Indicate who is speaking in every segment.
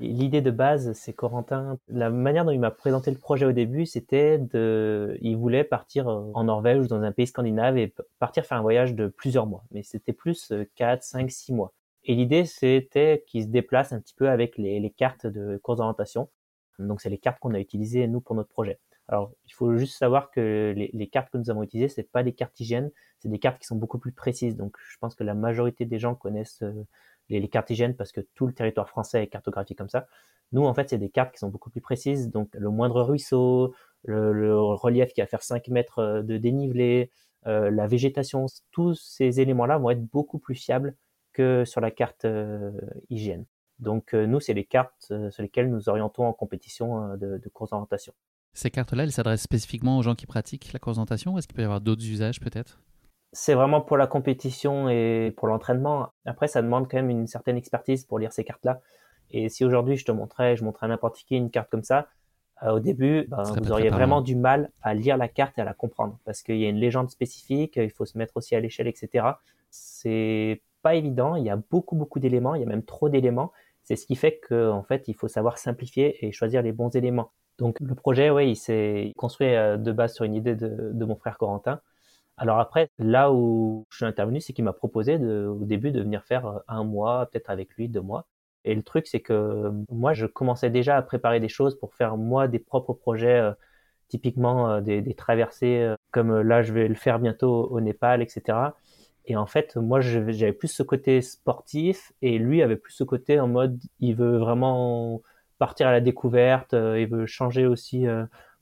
Speaker 1: L'idée de base, c'est Corentin. La manière dont il m'a présenté le projet au début, c'était de, il voulait partir en Norvège ou dans un pays scandinave et partir faire un voyage de plusieurs mois. Mais c'était plus 4, 5, 6 mois. Et l'idée, c'était qu'il se déplace un petit peu avec les, cartes de course d'orientation. Donc, c'est les cartes qu'on a utilisées, nous, pour notre projet. Alors, il faut juste savoir que les, les cartes que nous avons utilisées, c'est pas des cartes hygiène, c'est des cartes qui sont beaucoup plus précises. Donc, je pense que la majorité des gens connaissent euh, les, les cartes hygiène parce que tout le territoire français est cartographié comme ça. Nous, en fait, c'est des cartes qui sont beaucoup plus précises. Donc, le moindre ruisseau, le, relief qui va faire 5 mètres euh, de dénivelé, euh, la végétation, tous ces éléments-là vont être beaucoup plus fiables que sur la carte euh, hygiène. Donc, euh, nous, c'est les cartes sur lesquelles nous orientons en compétition de, de course d'orientation.
Speaker 2: Ces cartes-là, elles s'adressent spécifiquement aux gens qui pratiquent la course d'orientation est-ce qu'il peut y avoir d'autres usages peut-être?
Speaker 1: C'est vraiment pour la compétition et pour l'entraînement. Après, ça demande quand même une certaine expertise pour lire ces cartes-là. Et si aujourd'hui je te montrais, je montrais à n'importe qui une carte comme ça, euh, au début, ben, vous auriez vraiment du mal à lire la carte et à la comprendre parce qu'il y a une légende spécifique, il faut se mettre aussi à l'échelle, etc. C'est pas évident. Il y a beaucoup beaucoup d'éléments, il y a même trop d'éléments. C'est ce qui fait que en fait, il faut savoir simplifier et choisir les bons éléments. Donc le projet, oui, il s'est construit euh, de base sur une idée de, de mon frère Corentin. Alors après, là où je suis intervenu, c'est qu'il m'a proposé de, au début de venir faire euh, un mois, peut-être avec lui, deux mois. Et le truc, c'est que euh, moi, je commençais déjà à préparer des choses pour faire moi des propres projets, euh, typiquement des, des, traversées, comme là, je vais le faire bientôt au Népal, etc. Et en fait, moi, j'avais plus ce côté sportif et lui avait plus ce côté en mode, il veut vraiment partir à la découverte, il veut changer aussi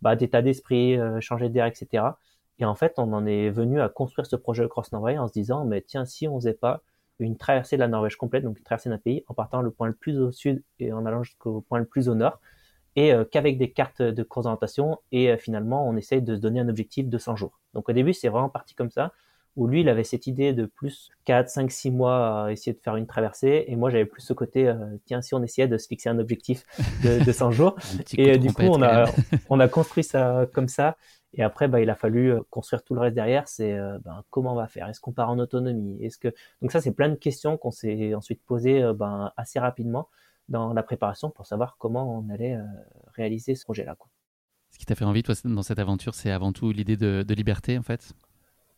Speaker 1: bah, d'état d'esprit, changer d'air, etc. Et en fait, on en est venu à construire ce projet Cross Norway en se disant, mais tiens, si on faisait pas une traversée de la Norvège complète, donc une traversée d'un pays, en partant le point le plus au sud et en allant jusqu'au point le plus au nord, et euh, qu'avec des cartes de course d'orientation, et euh, finalement, on essaye de se donner un objectif de 100 jours. Donc au début, c'est vraiment parti comme ça, où lui, il avait cette idée de plus 4, 5, 6 mois à essayer de faire une traversée, et moi, j'avais plus ce côté, euh, tiens, si on essayait de se fixer un objectif de, de 100 jours, et du coup, on a, on a construit ça comme ça, et après, bah, il a fallu euh, construire tout le reste derrière. C'est euh, ben, comment on va faire? Est-ce qu'on part en autonomie? Est-ce que donc ça, c'est plein de questions qu'on s'est ensuite posées euh, ben, assez rapidement dans la préparation pour savoir comment on allait réaliser ce projet-là.
Speaker 2: Ce qui t'a fait envie, toi, dans cette aventure, c'est avant tout l'idée de, de, liberté, en fait?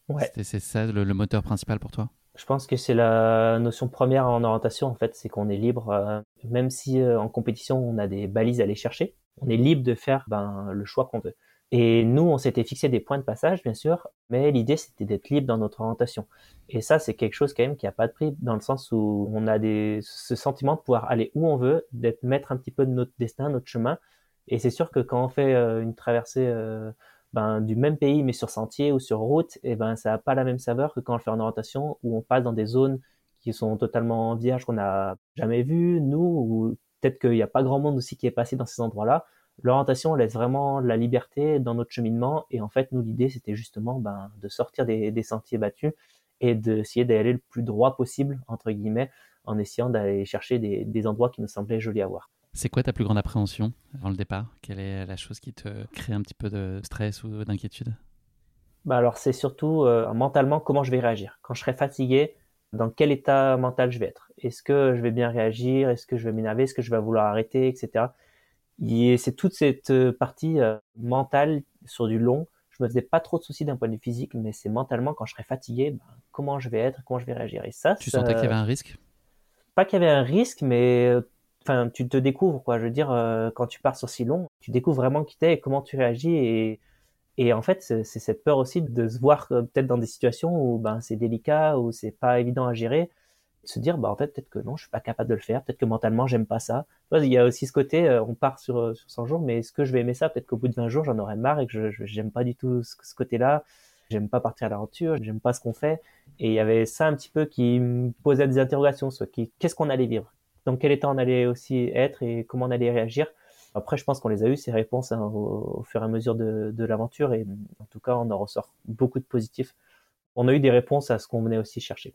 Speaker 1: Ouais.
Speaker 2: C'est ça le, le, moteur principal pour toi?
Speaker 1: Je pense que c'est la notion première en orientation, en fait, c'est qu'on est libre, même si en compétition on a des balises à aller chercher, on est libre de faire ben, le choix qu'on veut. Et nous, on s'était fixé des points de passage, bien sûr, mais l'idée, c'était d'être libre dans notre orientation. Et ça, c'est quelque chose quand même qui a pas de prix, dans le sens où on a des, ce sentiment de pouvoir aller où on veut, d'être maître un petit peu de notre destin, notre chemin. Et c'est sûr que quand on fait euh, une traversée euh, ben, du même pays, mais sur sentier ou sur route, et eh ben, ça n'a pas la même saveur que quand on le fait en orientation, où on passe dans des zones qui sont totalement vierges, qu'on n'a jamais vues, nous, ou peut-être qu'il n'y a pas grand monde aussi qui est passé dans ces endroits-là l'orientation laisse vraiment la liberté dans notre cheminement. Et en fait, nous, l'idée, c'était justement ben, de sortir des, des, sentiers battus et d'essayer d'aller le plus droit possible, entre guillemets, en essayant d'aller chercher des, des, endroits qui nous semblaient jolis à voir.
Speaker 2: C'est quoi ta plus grande appréhension avant le départ? Quelle est la chose qui te crée un petit peu de stress ou d'inquiétude?
Speaker 1: Bah alors c'est surtout euh, mentalement comment je vais réagir. Quand je serai fatigué, dans quel état mental je vais être? Est-ce que je vais bien réagir? Est-ce que je vais m'énerver? Est-ce que je vais vouloir arrêter, etc c'est toute cette euh, partie euh, mentale sur du long. Je me faisais pas trop de soucis d'un point de vue physique, mais c'est mentalement quand je serais fatigué, ben, comment je vais être, comment je vais réagir. Et ça,
Speaker 2: tu sentais qu'il y avait un risque?
Speaker 1: Pas qu'il y avait un risque, mais euh, enfin, tu te découvres quoi. Je veux dire, quand tu pars sur si long, tu découvres vraiment qui t'es et comment tu réagis et et en fait, c'est cette peur aussi de se voir peut-être dans des situations où ben c'est délicat, où c'est pas évident à gérer se dire bah en fait peut-être que non je suis pas capable de le faire peut-être que mentalement j'aime pas ça. Il y a aussi ce côté euh, on part sur euh, sur 100 jours mais est-ce que je vais aimer ça? Peut-être qu'au bout de 20 jours j'en aurai marre et que je j'aime pas du tout ce, côté-là. J'aime pas partir à l'aventure j'aime pas ce qu'on fait. Et il y avait ça un petit peu qui me posait des interrogations sur qui qu'est-ce qu'on allait vivre? Dans quel état on allait aussi être et comment on allait réagir? Après, je pense qu'on les a eu ces réponses hein, au, fur et à mesure de, de l'aventure et en tout cas, on en ressort beaucoup de positifs. On a eu des réponses à ce qu'on venait aussi chercher.